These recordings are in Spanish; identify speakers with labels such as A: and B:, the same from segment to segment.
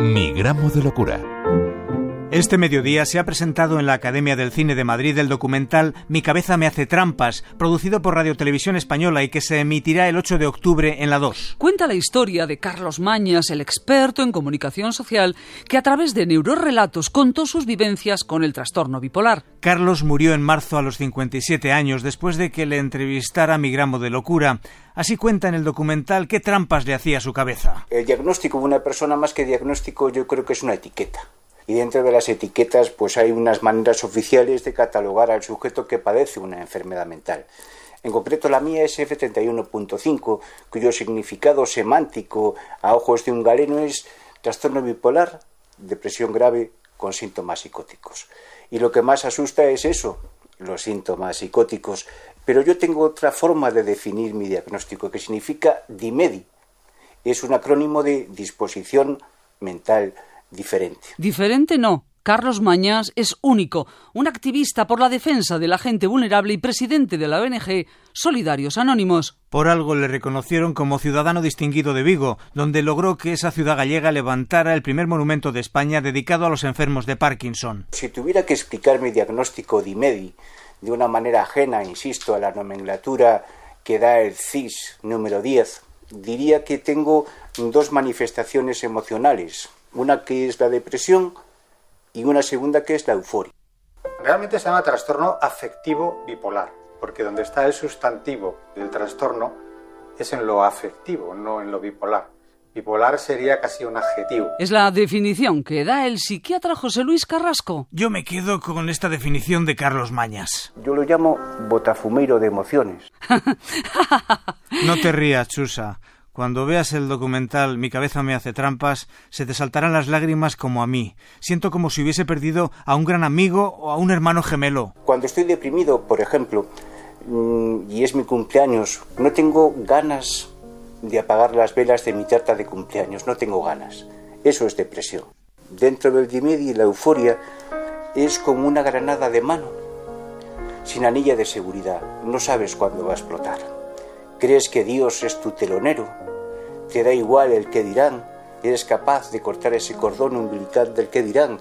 A: Mi gramo de locura.
B: Este mediodía se ha presentado en la Academia del Cine de Madrid el documental Mi cabeza me hace trampas, producido por Radio Televisión Española y que se emitirá el 8 de octubre en la 2.
C: Cuenta la historia de Carlos Mañas, el experto en comunicación social, que a través de neurorelatos contó sus vivencias con el trastorno bipolar.
B: Carlos murió en marzo a los 57 años después de que le entrevistara Mi gramo de locura. Así cuenta en el documental qué trampas le hacía a su cabeza.
D: El diagnóstico de una persona más que diagnóstico yo creo que es una etiqueta y dentro de las etiquetas pues hay unas maneras oficiales de catalogar al sujeto que padece una enfermedad mental. En concreto la mía es F31.5, cuyo significado semántico a ojos de un galeno es trastorno bipolar, depresión grave con síntomas psicóticos. Y lo que más asusta es eso, los síntomas psicóticos. Pero yo tengo otra forma de definir mi diagnóstico, que significa DIMEDI. Es un acrónimo de disposición mental diferente.
C: Diferente no. Carlos Mañas es único, un activista por la defensa de la gente vulnerable y presidente de la ONG Solidarios Anónimos.
B: Por algo le reconocieron como ciudadano distinguido de Vigo, donde logró que esa ciudad gallega levantara el primer monumento de España dedicado a los enfermos de Parkinson.
D: Si tuviera que explicar mi diagnóstico de IMEDI de una manera ajena, insisto, a la nomenclatura que da el CIS número 10, diría que tengo dos manifestaciones emocionales, una que es la depresión y una segunda que es la euforia.
E: Realmente se llama trastorno afectivo bipolar, porque donde está el sustantivo del trastorno es en lo afectivo, no en lo bipolar. Bipolar sería casi un adjetivo.
C: Es la definición que da el psiquiatra José Luis Carrasco.
B: Yo me quedo con esta definición de Carlos Mañas.
D: Yo lo llamo botafumeiro de emociones.
B: no te rías, Chusa. Cuando veas el documental Mi cabeza me hace trampas, se te saltarán las lágrimas como a mí. Siento como si hubiese perdido a un gran amigo o a un hermano gemelo.
D: Cuando estoy deprimido, por ejemplo, mm, y es mi cumpleaños, no tengo ganas de apagar las velas de mi tarta de cumpleaños, no tengo ganas. Eso es depresión. Dentro del dimedi la euforia es como una granada de mano, sin anilla de seguridad. No sabes cuándo va a explotar. Crees que Dios es tu telonero te da igual el que dirán, eres capaz de cortar ese cordón umbilical del que dirán,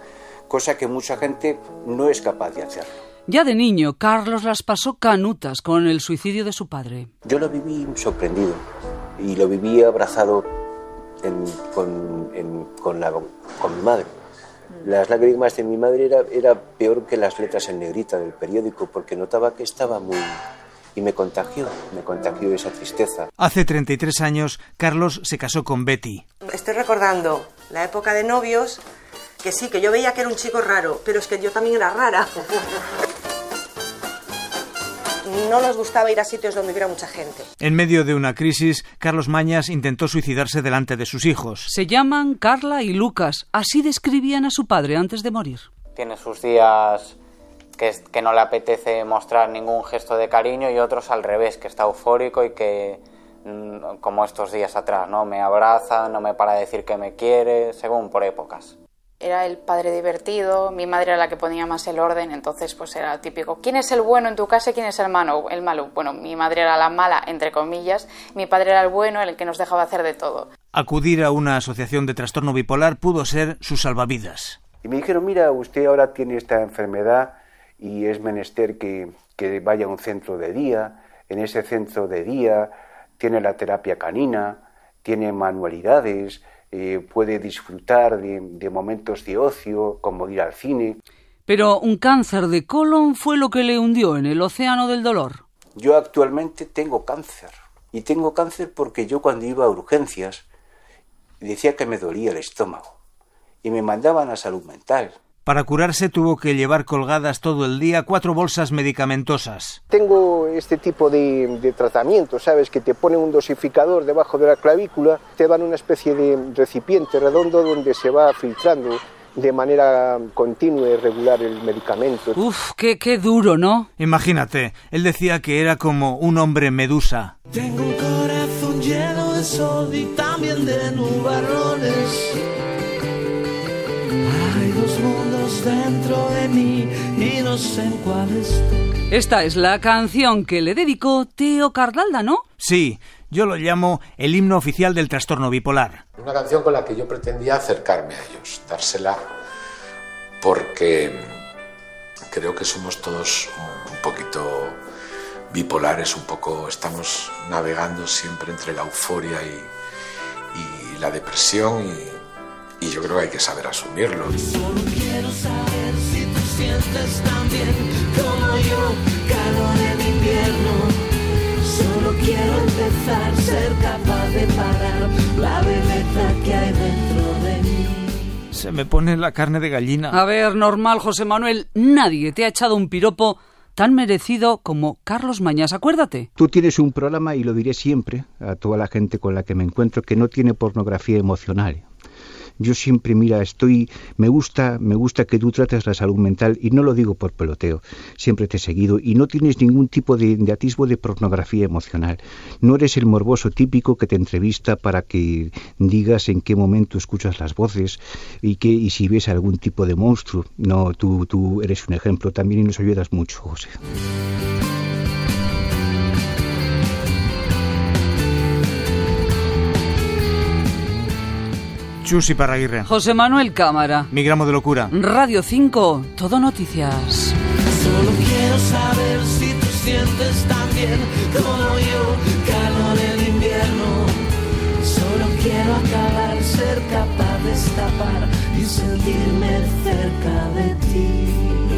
D: cosa que mucha gente no es capaz de hacer.
C: Ya de niño, Carlos las pasó canutas con el suicidio de su padre.
D: Yo lo viví sorprendido y lo viví abrazado con, con, mi madre. Las lágrimas de mi madre era, era peor que las letras en negrita del periódico porque notaba que estaba muy, y me contagió, me contagió esa tristeza.
B: Hace 33 años, Carlos se casó con Betty.
F: Estoy recordando la época de novios, que sí, que yo veía que era un chico raro, pero es que yo también era rara. No nos gustaba ir a sitios donde hubiera mucha gente.
B: En medio de una crisis, Carlos Mañas intentó suicidarse delante de sus hijos.
C: Se llaman Carla y Lucas. Así describían a su padre antes de morir.
G: Tiene sus días que, no le apetece mostrar ningún gesto de cariño y otros al revés, que está eufórico y que, mm, como estos días atrás, ¿no? Me abraza, no me para de decir que me quiere, según por épocas.
H: Era el padre divertido, mi madre era la que ponía más el orden, entonces pues era típico, ¿quién es el bueno en tu casa y quién es el malo? El malo. Bueno, mi madre era la mala, entre comillas, mi padre era el bueno, el que nos dejaba hacer de todo.
B: Acudir a una asociación de trastorno bipolar pudo ser su salvavidas.
D: Y me dijeron, mira, usted ahora tiene esta enfermedad, y es menester que, vaya a un centro de día. En ese centro de día tiene la terapia canina, tiene manualidades, eh, puede disfrutar de, momentos de ocio, como ir al cine.
C: Pero un cáncer de colon fue lo que le hundió en el océano del dolor.
D: Yo actualmente tengo cáncer. Y tengo cáncer porque yo cuando iba a urgencias decía que me dolía el estómago. Y me mandaban a salud mental.
B: Para curarse tuvo que llevar colgadas todo el día cuatro bolsas medicamentosas.
I: Tengo este tipo de, tratamiento, ¿sabes? Que te ponen un dosificador debajo de la clavícula, te dan una especie de recipiente redondo donde se va filtrando de manera continua y regular el medicamento.
C: Uf, qué, qué duro, ¿no?
B: Imagínate, él decía que era como un hombre medusa.
J: Tengo un corazón lleno de sol y también de nubarrones dentro de mí y no sé cuál
C: Esta es la canción que le dedicó Teo Cardalda, ¿no?
B: Sí, Yo lo llamo el himno oficial del trastorno bipolar.
A: Una canción con la que yo pretendía acercarme a ellos, dársela, porque creo que somos todos un poquito bipolares, un poco estamos navegando siempre entre la euforia y, y la depresión y, y, yo creo que hay que saber asumirlo.
J: Solo quiero saber si tú sientes también como yo calor en invierno. Solo quiero empezar, ser capaz de parar la belleza que hay dentro de mí.
B: Se me pone la carne de gallina.
C: A ver, normal, José Manuel, nadie te ha echado un piropo tan merecido como Carlos Mañas, acuérdate.
D: Tú tienes un programa, y lo diré siempre a toda la gente con la que me encuentro, que no tiene pornografía emocional. Yo siempre, mira, estoy, me gusta, me gusta que tú trates la salud mental y no lo digo por peloteo, siempre te he seguido y no tienes ningún tipo de, de atisbo de pornografía emocional. No eres el morboso típico que te entrevista para que digas en qué momento escuchas las voces y que y si ves algún tipo de monstruo. No, tú, tú eres un ejemplo también y nos ayudas mucho, José.
B: Chus y Parraguirre.
C: José Manuel Cámara.
B: Mi gramo de locura.
C: Radio 5, todo noticias.
J: Solo quiero saber si tú sientes también como yo calor en invierno. Solo quiero acabar, ser capaz de escapar y sentirme cerca de ti.